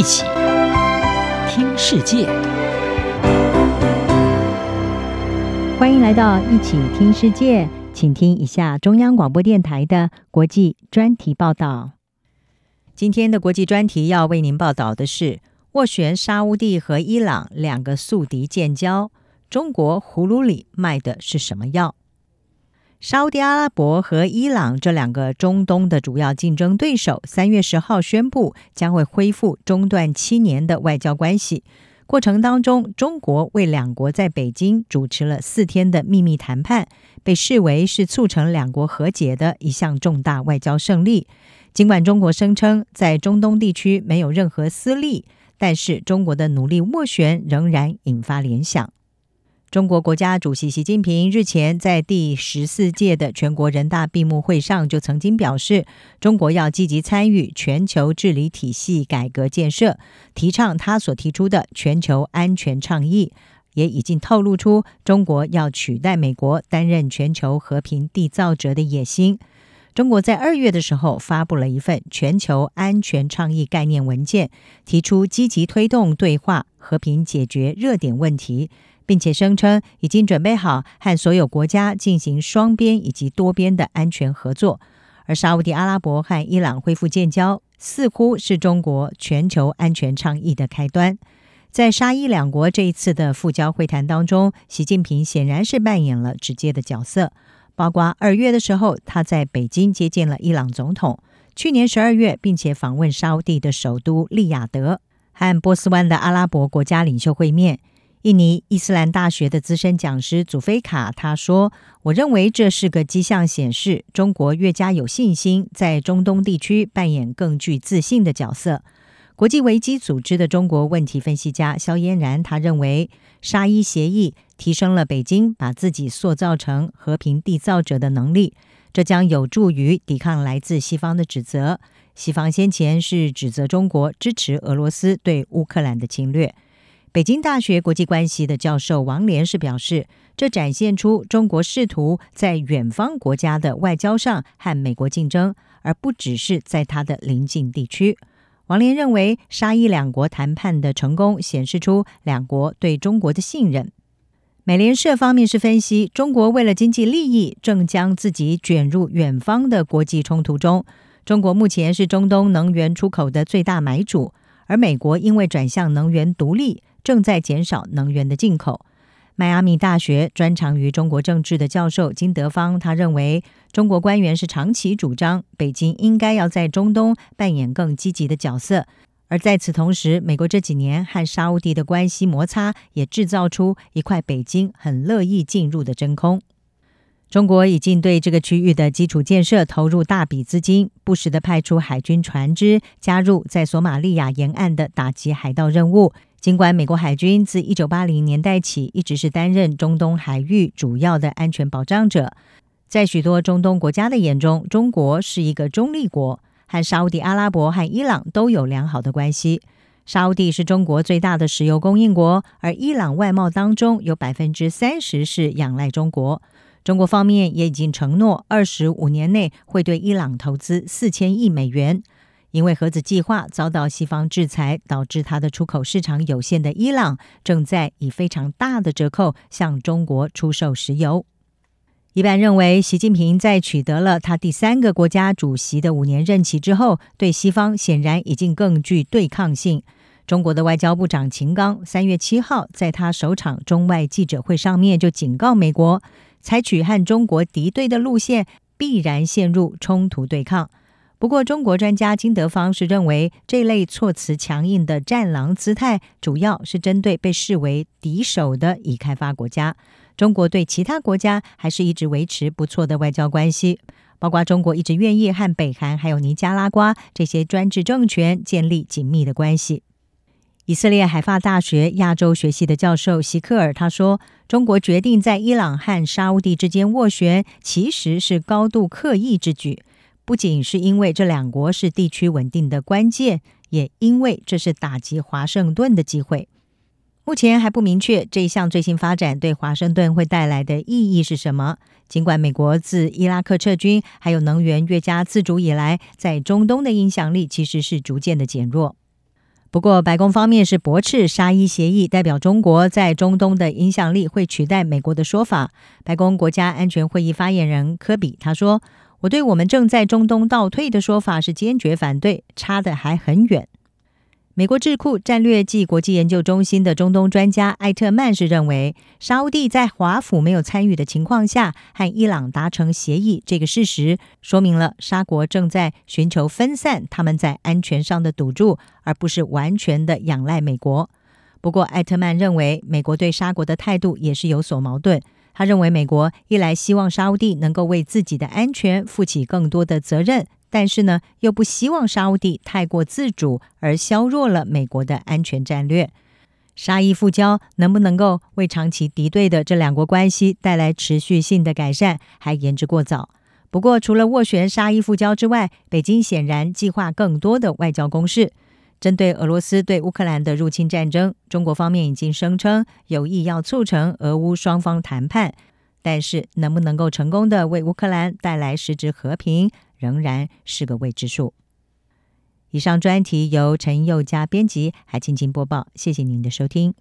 一起听世界，欢迎来到一起听世界，请听一下中央广播电台的国际专题报道。今天的国际专题要为您报道的是：斡旋沙乌地和伊朗两个宿敌建交，中国葫芦里卖的是什么药？沙乌地阿拉伯和伊朗这两个中东的主要竞争对手，三月十号宣布将会恢复中断七年的外交关系。过程当中，中国为两国在北京主持了四天的秘密谈判，被视为是促成两国和解的一项重大外交胜利。尽管中国声称在中东地区没有任何私利，但是中国的努力斡旋仍然引发联想。中国国家主席习近平日前在第十四届的全国人大闭幕会上就曾经表示，中国要积极参与全球治理体系改革建设，提倡他所提出的全球安全倡议，也已经透露出中国要取代美国担任全球和平缔造者的野心。中国在二月的时候发布了一份全球安全倡议概念文件，提出积极推动对话，和平解决热点问题。并且声称已经准备好和所有国家进行双边以及多边的安全合作，而沙乌地阿拉伯和伊朗恢复建交，似乎是中国全球安全倡议的开端。在沙伊两国这一次的复交会谈当中，习近平显然是扮演了直接的角色，包括二月的时候他在北京接见了伊朗总统，去年十二月并且访问沙乌地的首都利雅得，和波斯湾的阿拉伯国家领袖会面。印尼伊斯兰大学的资深讲师祖菲卡他说：“我认为这是个迹象，显示中国越加有信心在中东地区扮演更具自信的角色。”国际危机组织的中国问题分析家萧嫣然他认为，沙伊协议提升了北京把自己塑造成和平缔造者的能力，这将有助于抵抗来自西方的指责。西方先前是指责中国支持俄罗斯对乌克兰的侵略。北京大学国际关系的教授王连是表示，这展现出中国试图在远方国家的外交上和美国竞争，而不只是在他的邻近地区。王连认为，沙伊两国谈判的成功显示出两国对中国的信任。美联社方面是分析，中国为了经济利益，正将自己卷入远方的国际冲突中。中国目前是中东能源出口的最大买主，而美国因为转向能源独立。正在减少能源的进口。迈阿密大学专长于中国政治的教授金德芳，他认为中国官员是长期主张北京应该要在中东扮演更积极的角色，而在此同时，美国这几年和沙乌地的关系摩擦也制造出一块北京很乐意进入的真空。中国已经对这个区域的基础建设投入大笔资金，不时地派出海军船只加入在索马利亚沿岸的打击海盗任务。尽管美国海军自一九八零年代起一直是担任中东海域主要的安全保障者，在许多中东国家的眼中，中国是一个中立国，和沙乌地阿拉伯和伊朗都有良好的关系。沙乌地是中国最大的石油供应国，而伊朗外贸当中有百分之三十是仰赖中国。中国方面也已经承诺，二十五年内会对伊朗投资四千亿美元。因为核子计划遭到西方制裁，导致它的出口市场有限的伊朗，正在以非常大的折扣向中国出售石油。一般认为，习近平在取得了他第三个国家主席的五年任期之后，对西方显然已经更具对抗性。中国的外交部长秦刚三月七号在他首场中外记者会上面就警告美国，采取和中国敌对的路线，必然陷入冲突对抗。不过，中国专家金德芳是认为，这类措辞强硬的战狼姿态，主要是针对被视为敌手的已开发国家。中国对其他国家还是一直维持不错的外交关系，包括中国一直愿意和北韩还有尼加拉瓜这些专制政权建立紧密的关系。以色列海法大学亚洲学系的教授席克尔他说：“中国决定在伊朗和沙乌地之间斡旋，其实是高度刻意之举。”不仅是因为这两国是地区稳定的关键，也因为这是打击华盛顿的机会。目前还不明确这一项最新发展对华盛顿会带来的意义是什么。尽管美国自伊拉克撤军，还有能源越加自主以来，在中东的影响力其实是逐渐的减弱。不过，白宫方面是驳斥沙伊协议代表中国在中东的影响力会取代美国的说法。白宫国家安全会议发言人科比他说：“我对我们正在中东倒退的说法是坚决反对，差的还很远。”美国智库战略暨国际研究中心的中东专家艾特曼是认为，沙乌地在华府没有参与的情况下和伊朗达成协议，这个事实说明了沙国正在寻求分散他们在安全上的赌注，而不是完全的仰赖美国。不过，艾特曼认为，美国对沙国的态度也是有所矛盾。他认为，美国一来希望沙乌地能够为自己的安全负起更多的责任。但是呢，又不希望沙乌地太过自主，而削弱了美国的安全战略。沙伊复交能不能够为长期敌对的这两国关系带来持续性的改善，还言之过早。不过，除了斡旋沙伊复交之外，北京显然计划更多的外交攻势。针对俄罗斯对乌克兰的入侵战争，中国方面已经声称有意要促成俄乌双方谈判，但是能不能够成功的为乌克兰带来实质和平，仍然是个未知数。以上专题由陈佑佳编辑，还请播报。谢谢您的收听。